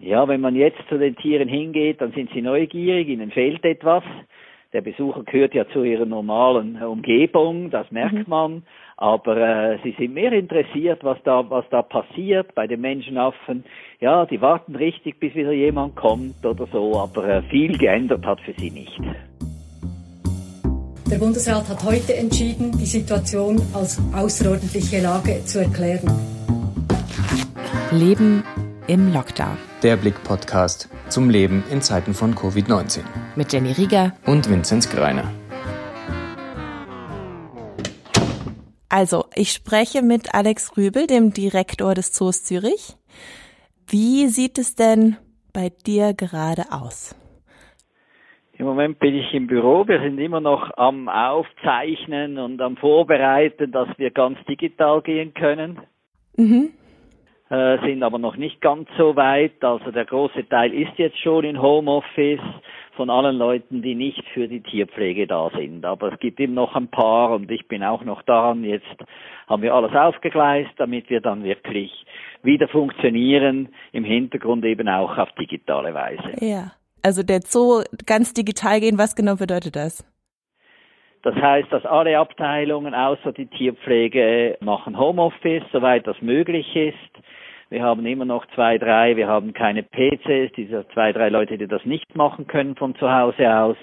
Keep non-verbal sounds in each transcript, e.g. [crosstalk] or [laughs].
Ja, wenn man jetzt zu den Tieren hingeht, dann sind sie neugierig, ihnen fehlt etwas. Der Besucher gehört ja zu ihrer normalen Umgebung, das merkt mhm. man. Aber äh, sie sind mehr interessiert, was da, was da passiert bei den Menschenaffen. Ja, die warten richtig, bis wieder jemand kommt oder so, aber äh, viel geändert hat für sie nicht. Der Bundesrat hat heute entschieden, die Situation als außerordentliche Lage zu erklären. Leben im Lockdown. Der Blick-Podcast zum Leben in Zeiten von Covid-19. Mit Jenny Rieger und Vinzenz Greiner. Also, ich spreche mit Alex Rübel, dem Direktor des Zoos Zürich. Wie sieht es denn bei dir gerade aus? Im Moment bin ich im Büro. Wir sind immer noch am Aufzeichnen und am Vorbereiten, dass wir ganz digital gehen können. Mhm. Äh, sind aber noch nicht ganz so weit. Also der große Teil ist jetzt schon in Homeoffice von allen Leuten, die nicht für die Tierpflege da sind. Aber es gibt eben noch ein paar und ich bin auch noch daran. Jetzt haben wir alles aufgegleist, damit wir dann wirklich wieder funktionieren, im Hintergrund eben auch auf digitale Weise. Ja. Also der Zoo ganz digital gehen, was genau bedeutet das? Das heißt, dass alle Abteilungen außer die Tierpflege machen Homeoffice, soweit das möglich ist. Wir haben immer noch zwei, drei, wir haben keine PCs, diese zwei, drei Leute, die das nicht machen können von zu Hause aus.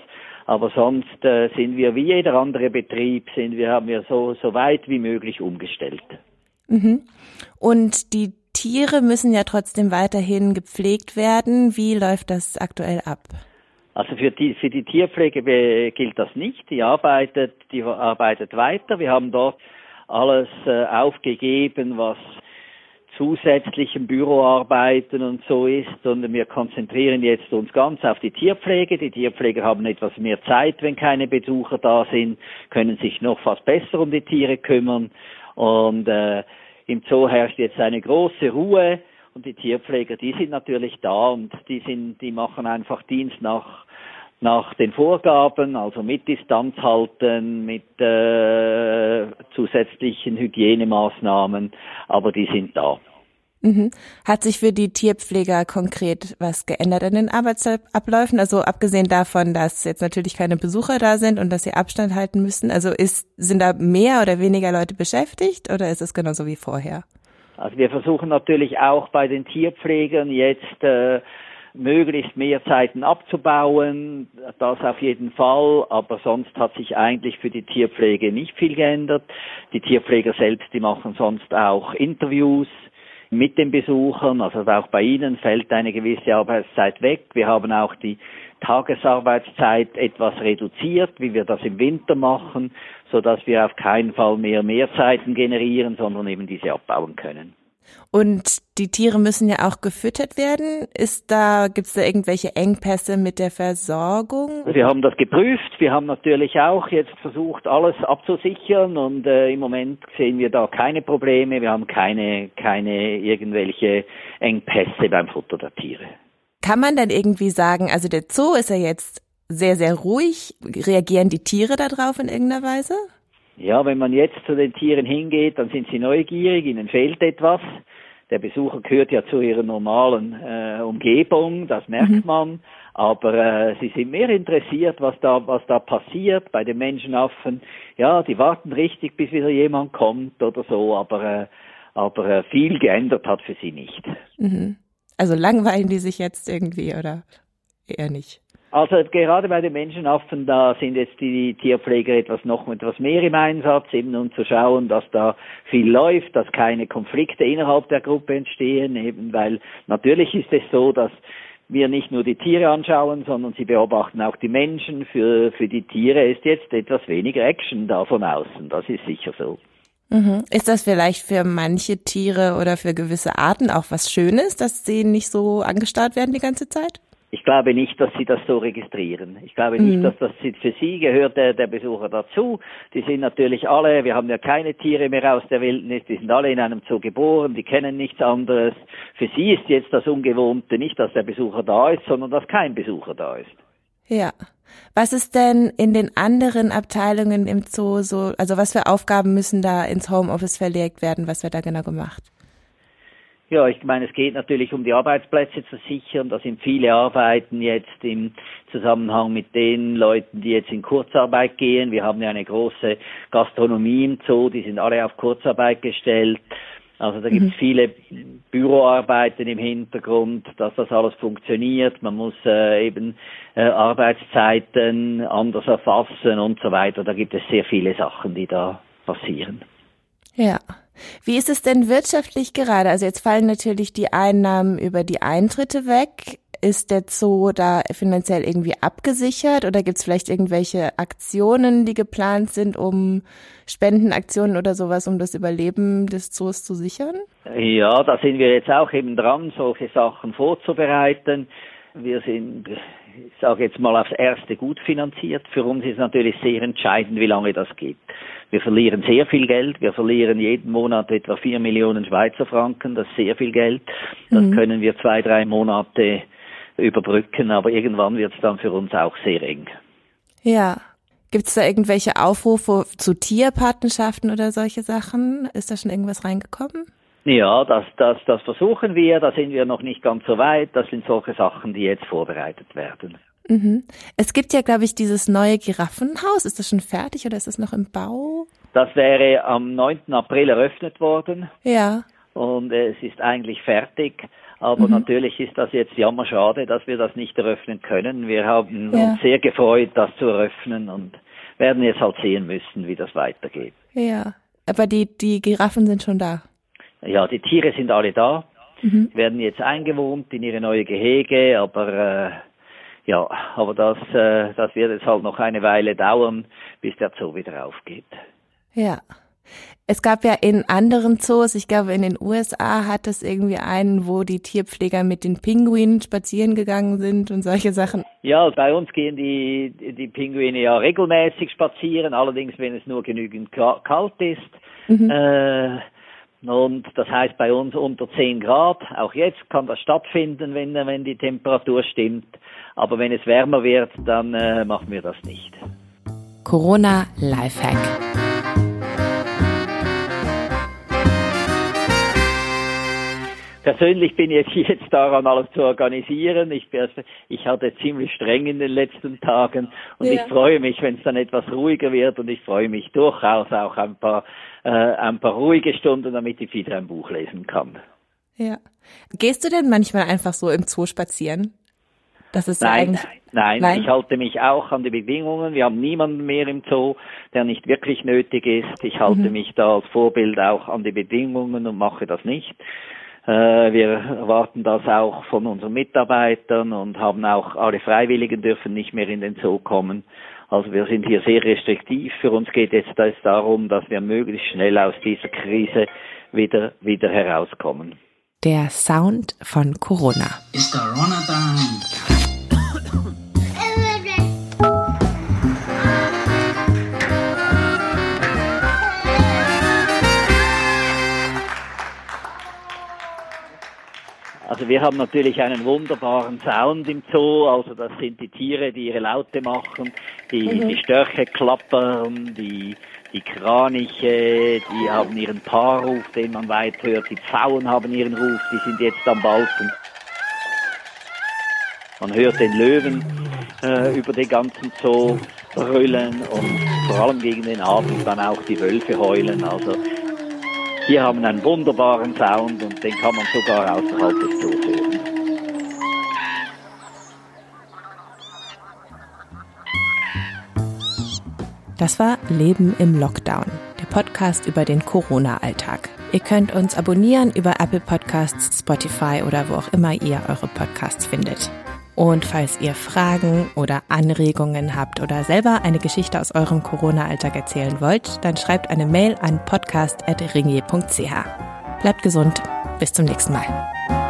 Aber sonst äh, sind wir wie jeder andere Betrieb, sind wir, haben wir so, so weit wie möglich umgestellt. Mhm. Und die Tiere müssen ja trotzdem weiterhin gepflegt werden. Wie läuft das aktuell ab? Also für die, für die Tierpflege gilt das nicht. Die arbeitet, die arbeitet weiter. Wir haben dort alles äh, aufgegeben, was zusätzlichen Büroarbeiten und so ist, sondern wir konzentrieren jetzt uns ganz auf die Tierpflege. Die Tierpfleger haben etwas mehr Zeit, wenn keine Besucher da sind, können sich noch fast besser um die Tiere kümmern. Und äh, im Zoo herrscht jetzt eine große Ruhe. Und die Tierpfleger, die sind natürlich da und die sind, die machen einfach Dienst nach nach den Vorgaben, also mit Distanz halten, mit äh, zusätzlichen Hygienemaßnahmen, aber die sind da. Mhm. Hat sich für die Tierpfleger konkret was geändert an den Arbeitsabläufen? Also abgesehen davon, dass jetzt natürlich keine Besucher da sind und dass sie Abstand halten müssen. Also ist, sind da mehr oder weniger Leute beschäftigt oder ist es genauso wie vorher? Also wir versuchen natürlich auch bei den Tierpflegern jetzt äh, möglichst mehr Zeiten abzubauen, das auf jeden Fall, aber sonst hat sich eigentlich für die Tierpflege nicht viel geändert. Die Tierpfleger selbst, die machen sonst auch Interviews mit den Besuchern, also auch bei ihnen fällt eine gewisse Arbeitszeit weg. Wir haben auch die Tagesarbeitszeit etwas reduziert, wie wir das im Winter machen, so dass wir auf keinen Fall mehr Mehrzeiten generieren, sondern eben diese abbauen können. Und die Tiere müssen ja auch gefüttert werden. Ist da, gibt es da irgendwelche Engpässe mit der Versorgung? Wir haben das geprüft. Wir haben natürlich auch jetzt versucht, alles abzusichern und äh, im Moment sehen wir da keine Probleme. Wir haben keine, keine irgendwelche Engpässe beim Futter der Tiere. Kann man dann irgendwie sagen, also der Zoo ist ja jetzt sehr, sehr ruhig. Reagieren die Tiere darauf in irgendeiner Weise? Ja, wenn man jetzt zu den Tieren hingeht, dann sind sie neugierig, ihnen fehlt etwas. Der Besucher gehört ja zu ihrer normalen äh, Umgebung, das merkt mhm. man. Aber äh, sie sind mehr interessiert, was da, was da passiert bei den Menschenaffen. Ja, die warten richtig, bis wieder jemand kommt oder so, aber, äh, aber äh, viel geändert hat für sie nicht. Mhm. Also langweilen die sich jetzt irgendwie oder eher nicht? Also gerade bei den Menschenaffen, da sind jetzt die Tierpfleger etwas noch etwas mehr im Einsatz, eben um zu schauen, dass da viel läuft, dass keine Konflikte innerhalb der Gruppe entstehen, eben weil natürlich ist es so, dass wir nicht nur die Tiere anschauen, sondern sie beobachten auch die Menschen. Für, für die Tiere ist jetzt etwas weniger Action da von außen, das ist sicher so. Mhm. Ist das vielleicht für manche Tiere oder für gewisse Arten auch was Schönes, dass sie nicht so angestarrt werden die ganze Zeit? Ich glaube nicht, dass sie das so registrieren. Ich glaube nicht, mhm. dass das für sie gehört der, der Besucher dazu. Die sind natürlich alle, wir haben ja keine Tiere mehr aus der Wildnis, die sind alle in einem Zoo geboren, die kennen nichts anderes. Für sie ist jetzt das Ungewohnte nicht, dass der Besucher da ist, sondern dass kein Besucher da ist. Ja. Was ist denn in den anderen Abteilungen im Zoo so, also was für Aufgaben müssen da ins Homeoffice verlegt werden? Was wird da genau gemacht? Ja, ich meine, es geht natürlich um die Arbeitsplätze zu sichern. Da sind viele Arbeiten jetzt im Zusammenhang mit den Leuten, die jetzt in Kurzarbeit gehen. Wir haben ja eine große Gastronomie im Zoo, die sind alle auf Kurzarbeit gestellt. Also da gibt es mhm. viele Büroarbeiten im Hintergrund, dass das alles funktioniert. Man muss äh, eben äh, Arbeitszeiten anders erfassen und so weiter. Da gibt es sehr viele Sachen, die da passieren. Ja. Wie ist es denn wirtschaftlich gerade? Also jetzt fallen natürlich die Einnahmen über die Eintritte weg. Ist der Zoo da finanziell irgendwie abgesichert oder gibt es vielleicht irgendwelche Aktionen, die geplant sind, um Spendenaktionen oder sowas, um das Überleben des Zoos zu sichern? Ja, da sind wir jetzt auch eben dran, solche Sachen vorzubereiten. Wir sind, ich sage jetzt mal, aufs Erste gut finanziert. Für uns ist natürlich sehr entscheidend, wie lange das geht. Wir verlieren sehr viel Geld. Wir verlieren jeden Monat etwa vier Millionen Schweizer Franken. Das ist sehr viel Geld. Das mhm. können wir zwei, drei Monate überbrücken, aber irgendwann wird es dann für uns auch sehr eng. Ja. Gibt es da irgendwelche Aufrufe zu Tierpatenschaften oder solche Sachen? Ist da schon irgendwas reingekommen? Ja, das, das, das versuchen wir, da sind wir noch nicht ganz so weit. Das sind solche Sachen, die jetzt vorbereitet werden. Mhm. Es gibt ja, glaube ich, dieses neue Giraffenhaus. Ist das schon fertig oder ist das noch im Bau? Das wäre am 9. April eröffnet worden. Ja. Und es ist eigentlich fertig. Aber mhm. natürlich ist das jetzt jammerschade, dass wir das nicht eröffnen können. Wir haben ja. uns sehr gefreut, das zu eröffnen und werden jetzt halt sehen müssen, wie das weitergeht. Ja, aber die, die Giraffen sind schon da. Ja, die Tiere sind alle da, mhm. werden jetzt eingewohnt in ihre neue Gehege, aber äh, ja, aber das, äh, das wird jetzt halt noch eine Weile dauern, bis der Zoo wieder aufgeht. Ja. Es gab ja in anderen Zoos, ich glaube in den USA hat es irgendwie einen, wo die Tierpfleger mit den Pinguinen spazieren gegangen sind und solche Sachen. Ja, bei uns gehen die, die Pinguine ja regelmäßig spazieren, allerdings wenn es nur genügend kalt ist. Mhm. Äh, und das heißt bei uns unter 10 Grad. Auch jetzt kann das stattfinden, wenn, wenn die Temperatur stimmt. Aber wenn es wärmer wird, dann äh, machen wir das nicht. Corona Lifehack. Persönlich bin ich [laughs] jetzt daran, alles zu organisieren. Ich, ich hatte ziemlich streng in den letzten Tagen und ja. ich freue mich, wenn es dann etwas ruhiger wird und ich freue mich durchaus auch ein paar, äh, ein paar ruhige Stunden, damit ich wieder ein Buch lesen kann. Ja. Gehst du denn manchmal einfach so im Zoo spazieren? Das ist nein, ja nein, nein, ich halte mich auch an die Bedingungen. Wir haben niemanden mehr im Zoo, der nicht wirklich nötig ist. Ich halte mhm. mich da als Vorbild auch an die Bedingungen und mache das nicht. Äh, wir erwarten das auch von unseren Mitarbeitern und haben auch alle Freiwilligen dürfen nicht mehr in den Zoo kommen. Also wir sind hier sehr restriktiv. Für uns geht jetzt darum, dass wir möglichst schnell aus dieser Krise wieder, wieder herauskommen. Der Sound von Corona. It's Corona time. Also wir haben natürlich einen wunderbaren Sound im Zoo, also das sind die Tiere, die ihre Laute machen, die, mhm. die Störche klappern, die, die Kraniche, die haben ihren Paarruf, den man weit hört, die Pfauen haben ihren Ruf, die sind jetzt am Balken. Man hört den Löwen äh, über den ganzen Zoo brüllen und vor allem gegen den Abend dann auch die Wölfe heulen. Also wir haben einen wunderbaren Sound und den kann man sogar außerhalb des Zoos hören. Das war Leben im Lockdown, der Podcast über den Corona-Alltag. Ihr könnt uns abonnieren über Apple Podcasts, Spotify oder wo auch immer ihr eure Podcasts findet. Und falls ihr Fragen oder Anregungen habt oder selber eine Geschichte aus eurem Corona-Alltag erzählen wollt, dann schreibt eine Mail an podcast.ringier.ch. Bleibt gesund, bis zum nächsten Mal.